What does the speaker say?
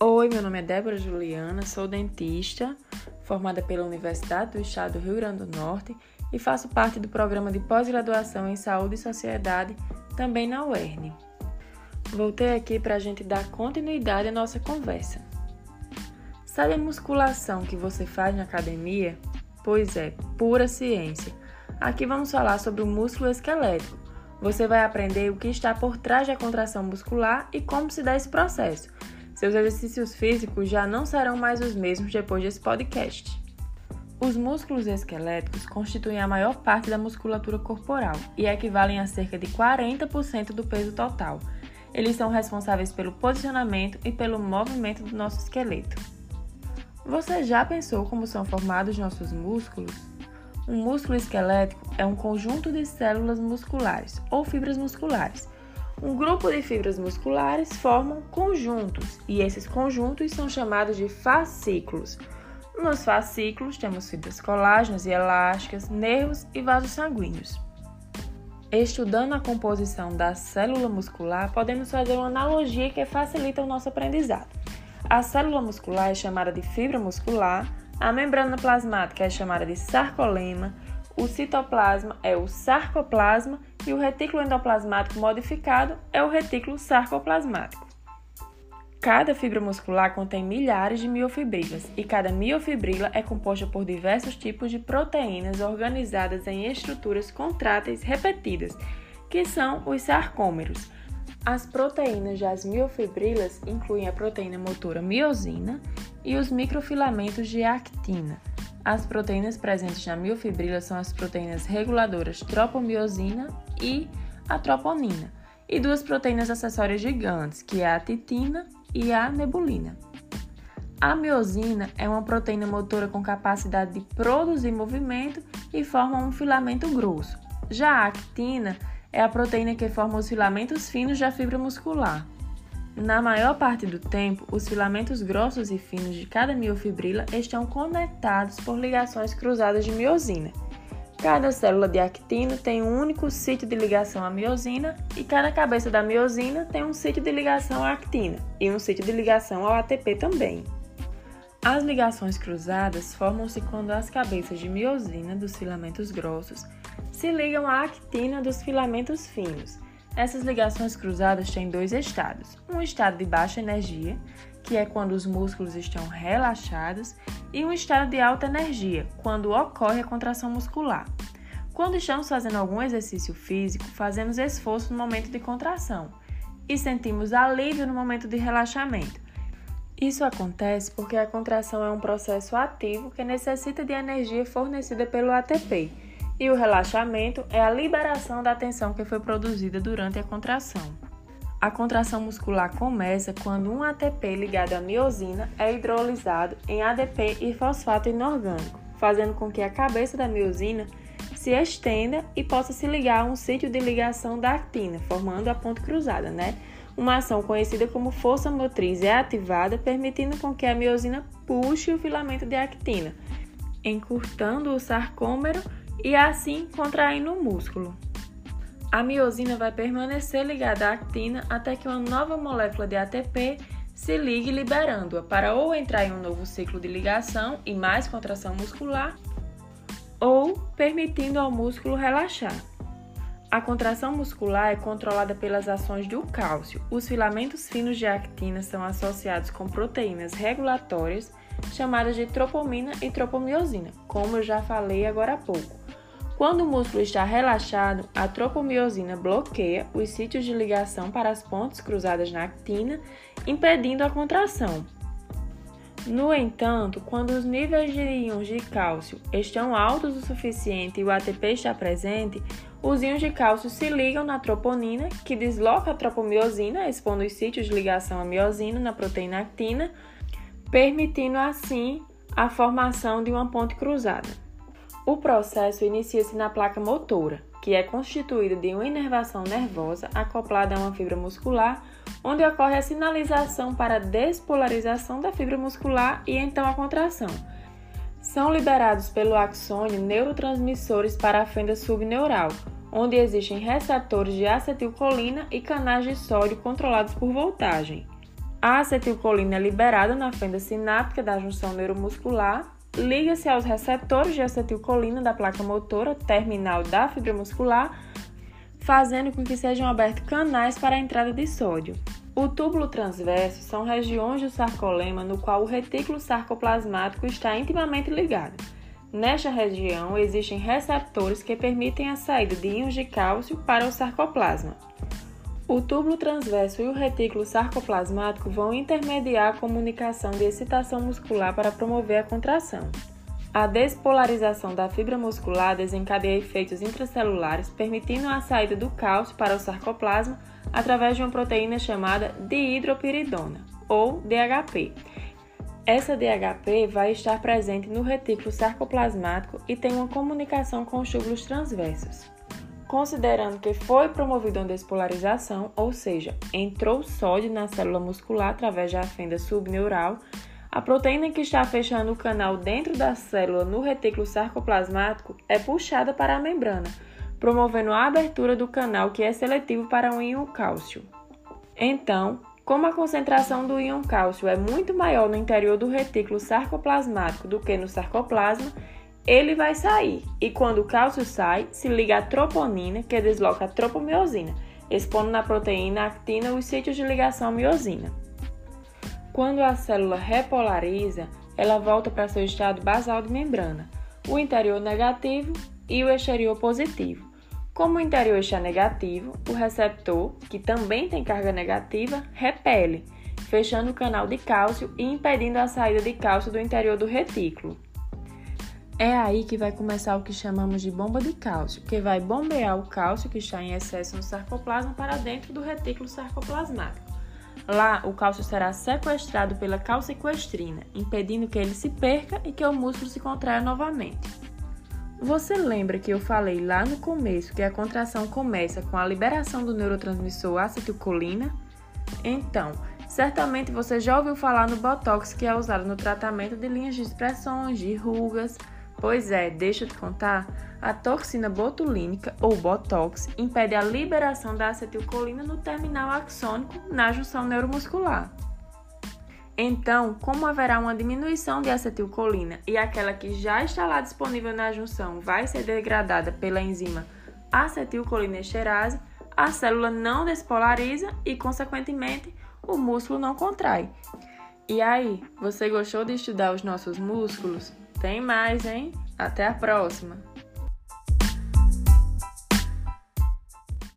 Oi, meu nome é Débora Juliana, sou dentista, formada pela Universidade do Estado do Rio Grande do Norte e faço parte do programa de pós-graduação em Saúde e Sociedade, também na UERN. Voltei aqui para a gente dar continuidade à nossa conversa. Sabe a musculação que você faz na academia? Pois é, pura ciência. Aqui vamos falar sobre o músculo esquelético. Você vai aprender o que está por trás da contração muscular e como se dá esse processo seus exercícios físicos já não serão mais os mesmos depois desse podcast. Os músculos esqueléticos constituem a maior parte da musculatura corporal e equivalem a cerca de 40% do peso total. Eles são responsáveis pelo posicionamento e pelo movimento do nosso esqueleto. Você já pensou como são formados nossos músculos? Um músculo esquelético é um conjunto de células musculares ou fibras musculares um grupo de fibras musculares formam conjuntos e esses conjuntos são chamados de fascículos. Nos fascículos temos fibras colágenas e elásticas, nervos e vasos sanguíneos. Estudando a composição da célula muscular, podemos fazer uma analogia que facilita o nosso aprendizado. A célula muscular é chamada de fibra muscular, a membrana plasmática é chamada de sarcolema, o citoplasma é o sarcoplasma e o retículo endoplasmático modificado é o retículo sarcoplasmático. Cada fibra muscular contém milhares de miofibrilas e cada miofibrila é composta por diversos tipos de proteínas organizadas em estruturas contráteis repetidas, que são os sarcômeros. As proteínas das miofibrilas incluem a proteína motora miosina e os microfilamentos de actina. As proteínas presentes na miofibrila são as proteínas reguladoras tropomiosina e a troponina, e duas proteínas acessórias gigantes, que é a titina e a nebulina. A miosina é uma proteína motora com capacidade de produzir movimento e forma um filamento grosso. Já a actina é a proteína que forma os filamentos finos da fibra muscular. Na maior parte do tempo, os filamentos grossos e finos de cada miofibrila estão conectados por ligações cruzadas de miosina. Cada célula de actina tem um único sítio de ligação à miosina e cada cabeça da miosina tem um sítio de ligação à actina e um sítio de ligação ao ATP também. As ligações cruzadas formam-se quando as cabeças de miosina dos filamentos grossos se ligam à actina dos filamentos finos essas ligações cruzadas têm dois estados: um estado de baixa energia, que é quando os músculos estão relaxados, e um estado de alta energia, quando ocorre a contração muscular. Quando estamos fazendo algum exercício físico, fazemos esforço no momento de contração e sentimos alívio no momento de relaxamento. Isso acontece porque a contração é um processo ativo que necessita de energia fornecida pelo ATP e o relaxamento é a liberação da tensão que foi produzida durante a contração. A contração muscular começa quando um ATP ligado à miosina é hidrolisado em ADP e fosfato inorgânico, fazendo com que a cabeça da miosina se estenda e possa se ligar a um sítio de ligação da actina, formando a ponte cruzada, né? Uma ação conhecida como força motriz é ativada, permitindo com que a miosina puxe o filamento de actina, encurtando o sarcômero e assim contraindo o músculo. A miosina vai permanecer ligada à actina até que uma nova molécula de ATP se ligue liberando-a para ou entrar em um novo ciclo de ligação e mais contração muscular, ou permitindo ao músculo relaxar. A contração muscular é controlada pelas ações do cálcio. Os filamentos finos de actina são associados com proteínas regulatórias chamadas de tropomina e tropomiosina, como eu já falei agora há pouco. Quando o músculo está relaxado, a tropomiosina bloqueia os sítios de ligação para as pontes cruzadas na actina, impedindo a contração. No entanto, quando os níveis de íons de cálcio estão altos o suficiente e o ATP está presente, os íons de cálcio se ligam na troponina, que desloca a tropomiosina, expondo os sítios de ligação à miosina na proteína actina, permitindo assim a formação de uma ponte cruzada. O processo inicia-se na placa motora, que é constituída de uma inervação nervosa acoplada a uma fibra muscular, onde ocorre a sinalização para a despolarização da fibra muscular e então a contração. São liberados pelo axônio neurotransmissores para a fenda subneural, onde existem receptores de acetilcolina e canais de sódio controlados por voltagem. A acetilcolina é liberada na fenda sináptica da junção neuromuscular, liga-se aos receptores de acetilcolina da placa motora terminal da fibra muscular, fazendo com que sejam abertos canais para a entrada de sódio. O túbulo transverso são regiões do sarcolema no qual o retículo sarcoplasmático está intimamente ligado. Nesta região existem receptores que permitem a saída de íons de cálcio para o sarcoplasma. O túbulo transverso e o retículo sarcoplasmático vão intermediar a comunicação de excitação muscular para promover a contração. A despolarização da fibra muscular desencadeia efeitos intracelulares, permitindo a saída do cálcio para o sarcoplasma através de uma proteína chamada dihidropiridona, ou DHP. Essa DHP vai estar presente no retículo sarcoplasmático e tem uma comunicação com os túbulos transversos. Considerando que foi promovida uma despolarização, ou seja, entrou sódio na célula muscular através da fenda subneural, a proteína que está fechando o canal dentro da célula no retículo sarcoplasmático é puxada para a membrana, promovendo a abertura do canal que é seletivo para o íon cálcio. Então, como a concentração do íon cálcio é muito maior no interior do retículo sarcoplasmático do que no sarcoplasma, ele vai sair. E quando o cálcio sai, se liga a troponina, que desloca a tropomiosina, expondo na proteína actina os sítios de ligação miosina. Quando a célula repolariza, ela volta para seu estado basal de membrana, o interior negativo e o exterior positivo. Como o interior está negativo, o receptor, que também tem carga negativa, repele, fechando o canal de cálcio e impedindo a saída de cálcio do interior do retículo. É aí que vai começar o que chamamos de bomba de cálcio, que vai bombear o cálcio que está em excesso no sarcoplasma para dentro do retículo sarcoplasmático. Lá, o cálcio será sequestrado pela calciquestrina, impedindo que ele se perca e que o músculo se contraia novamente. Você lembra que eu falei lá no começo que a contração começa com a liberação do neurotransmissor acetilcolina? Então, certamente você já ouviu falar no Botox que é usado no tratamento de linhas de expressões, de rugas, Pois é, deixa eu te contar, a toxina botulínica ou Botox impede a liberação da acetilcolina no terminal axônico na junção neuromuscular. Então, como haverá uma diminuição de acetilcolina e aquela que já está lá disponível na junção vai ser degradada pela enzima acetilcolinesterase, a célula não despolariza e, consequentemente, o músculo não contrai. E aí, você gostou de estudar os nossos músculos? Tem mais, hein? Até a próxima!